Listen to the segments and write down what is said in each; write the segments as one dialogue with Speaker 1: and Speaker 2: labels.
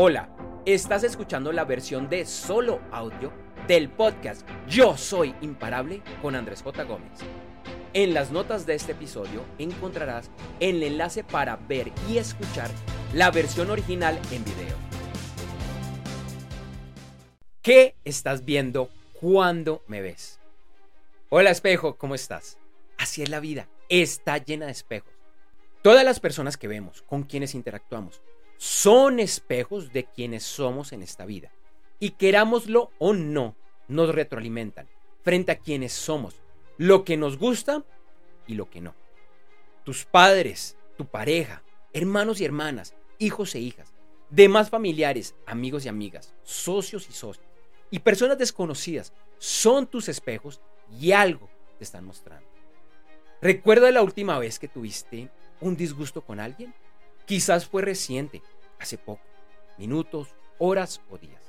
Speaker 1: Hola, estás escuchando la versión de solo audio del podcast Yo Soy Imparable con Andrés J. Gómez. En las notas de este episodio encontrarás el enlace para ver y escuchar la versión original en video. ¿Qué estás viendo cuando me ves? Hola espejo, ¿cómo estás? Así es la vida, está llena de espejos. Todas las personas que vemos, con quienes interactuamos, son espejos de quienes somos en esta vida. Y querámoslo o no, nos retroalimentan frente a quienes somos, lo que nos gusta y lo que no. Tus padres, tu pareja, hermanos y hermanas, hijos e hijas, demás familiares, amigos y amigas, socios y socios, y personas desconocidas son tus espejos y algo te están mostrando. ¿Recuerda la última vez que tuviste un disgusto con alguien? Quizás fue reciente, hace poco, minutos, horas o días.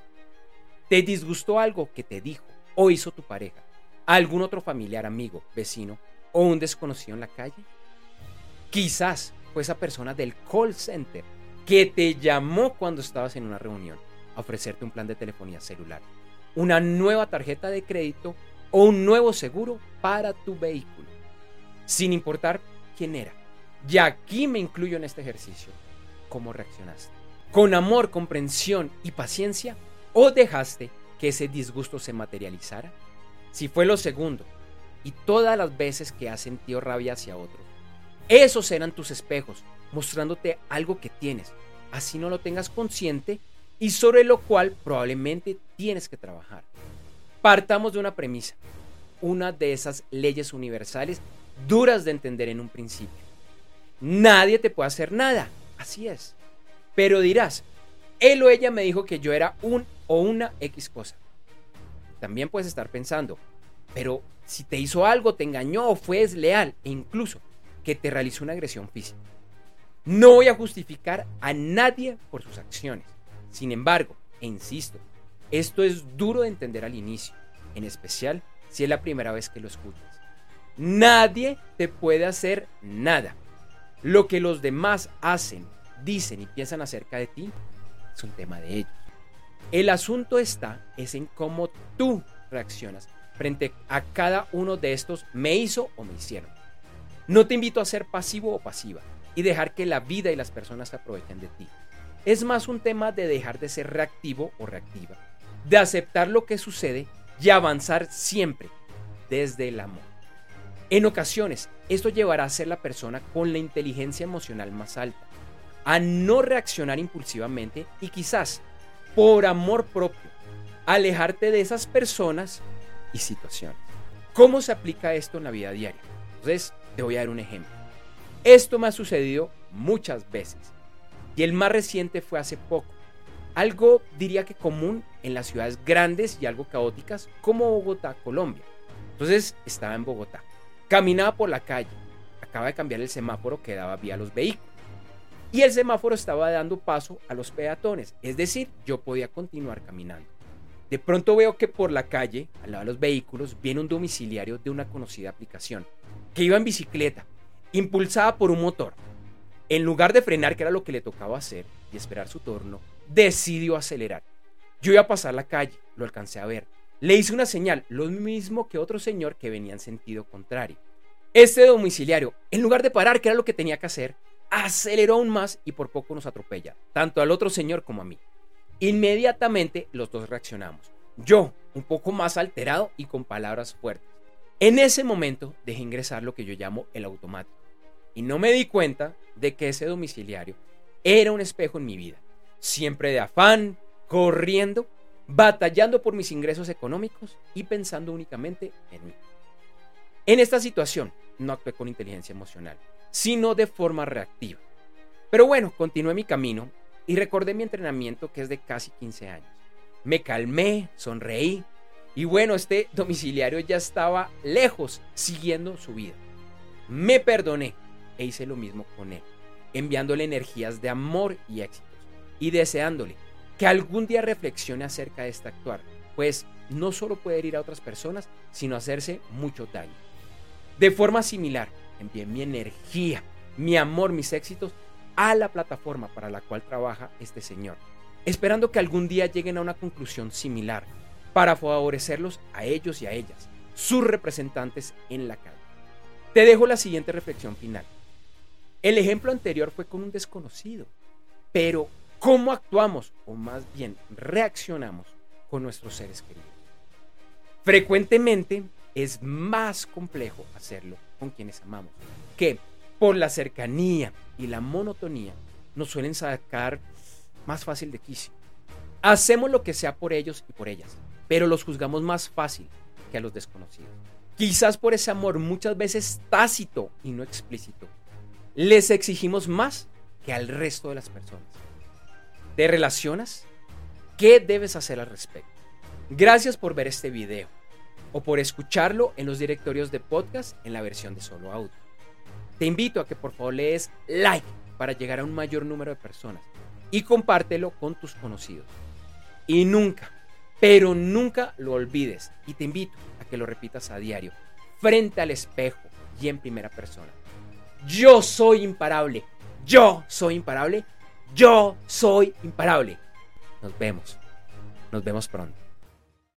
Speaker 1: ¿Te disgustó algo que te dijo o hizo tu pareja, algún otro familiar, amigo, vecino o un desconocido en la calle? Quizás fue esa persona del call center que te llamó cuando estabas en una reunión a ofrecerte un plan de telefonía celular, una nueva tarjeta de crédito o un nuevo seguro para tu vehículo, sin importar quién era y aquí me incluyo en este ejercicio. ¿Cómo reaccionaste? ¿Con amor, comprensión y paciencia? ¿O dejaste que ese disgusto se materializara? Si fue lo segundo, y todas las veces que has sentido rabia hacia otros, esos eran tus espejos, mostrándote algo que tienes, así no lo tengas consciente y sobre lo cual probablemente tienes que trabajar. Partamos de una premisa, una de esas leyes universales duras de entender en un principio. Nadie te puede hacer nada. Así es. Pero dirás, él o ella me dijo que yo era un o una X cosa. También puedes estar pensando, pero si te hizo algo, te engañó o fue desleal e incluso que te realizó una agresión física. No voy a justificar a nadie por sus acciones. Sin embargo, e insisto, esto es duro de entender al inicio, en especial si es la primera vez que lo escuchas. Nadie te puede hacer nada. Lo que los demás hacen, dicen y piensan acerca de ti es un tema de ellos. El asunto está es en cómo tú reaccionas frente a cada uno de estos me hizo o me hicieron. No te invito a ser pasivo o pasiva y dejar que la vida y las personas se aprovechen de ti. Es más un tema de dejar de ser reactivo o reactiva, de aceptar lo que sucede y avanzar siempre desde el amor. En ocasiones, esto llevará a ser la persona con la inteligencia emocional más alta, a no reaccionar impulsivamente y quizás, por amor propio, alejarte de esas personas y situaciones. ¿Cómo se aplica esto en la vida diaria? Entonces, te voy a dar un ejemplo. Esto me ha sucedido muchas veces y el más reciente fue hace poco. Algo diría que común en las ciudades grandes y algo caóticas como Bogotá, Colombia. Entonces, estaba en Bogotá Caminaba por la calle. Acaba de cambiar el semáforo que daba vía a los vehículos. Y el semáforo estaba dando paso a los peatones. Es decir, yo podía continuar caminando. De pronto veo que por la calle, al lado de los vehículos, viene un domiciliario de una conocida aplicación, que iba en bicicleta, impulsada por un motor. En lugar de frenar, que era lo que le tocaba hacer, y esperar su turno, decidió acelerar. Yo iba a pasar la calle, lo alcancé a ver, le hice una señal, lo mismo que otro señor que venía en sentido contrario. Este domiciliario, en lugar de parar, que era lo que tenía que hacer, aceleró aún más y por poco nos atropella, tanto al otro señor como a mí. Inmediatamente los dos reaccionamos. Yo, un poco más alterado y con palabras fuertes. En ese momento dejé ingresar lo que yo llamo el automático. Y no me di cuenta de que ese domiciliario era un espejo en mi vida. Siempre de afán, corriendo batallando por mis ingresos económicos y pensando únicamente en mí. En esta situación no actué con inteligencia emocional, sino de forma reactiva. Pero bueno, continué mi camino y recordé mi entrenamiento que es de casi 15 años. Me calmé, sonreí y bueno, este domiciliario ya estaba lejos siguiendo su vida. Me perdoné e hice lo mismo con él, enviándole energías de amor y éxitos y deseándole que algún día reflexione acerca de este actuar, pues no solo puede herir a otras personas, sino hacerse mucho daño. De forma similar, envié mi energía, mi amor, mis éxitos a la plataforma para la cual trabaja este señor. esperando que algún día lleguen a una conclusión similar para favorecerlos a ellos y a ellas, sus representantes en la calle. Te dejo la siguiente reflexión final. El ejemplo anterior fue con un desconocido, pero ¿cómo actuamos o más bien reaccionamos con nuestros seres queridos? Frecuentemente es más complejo hacerlo con quienes amamos, que por la cercanía y la monotonía nos suelen sacar más fácil de quicio. Hacemos lo que sea por ellos y por ellas, pero los juzgamos más fácil que a los desconocidos. Quizás por ese amor muchas veces tácito y no explícito, les exigimos más que al resto de las personas. ¿Te relacionas? ¿Qué debes hacer al respecto? Gracias por ver este video o por escucharlo en los directorios de podcast en la versión de solo audio. Te invito a que por favor lees like para llegar a un mayor número de personas y compártelo con tus conocidos. Y nunca, pero nunca lo olvides y te invito a que lo repitas a diario, frente al espejo y en primera persona. Yo soy imparable, yo soy imparable, yo soy imparable. Nos vemos, nos vemos pronto.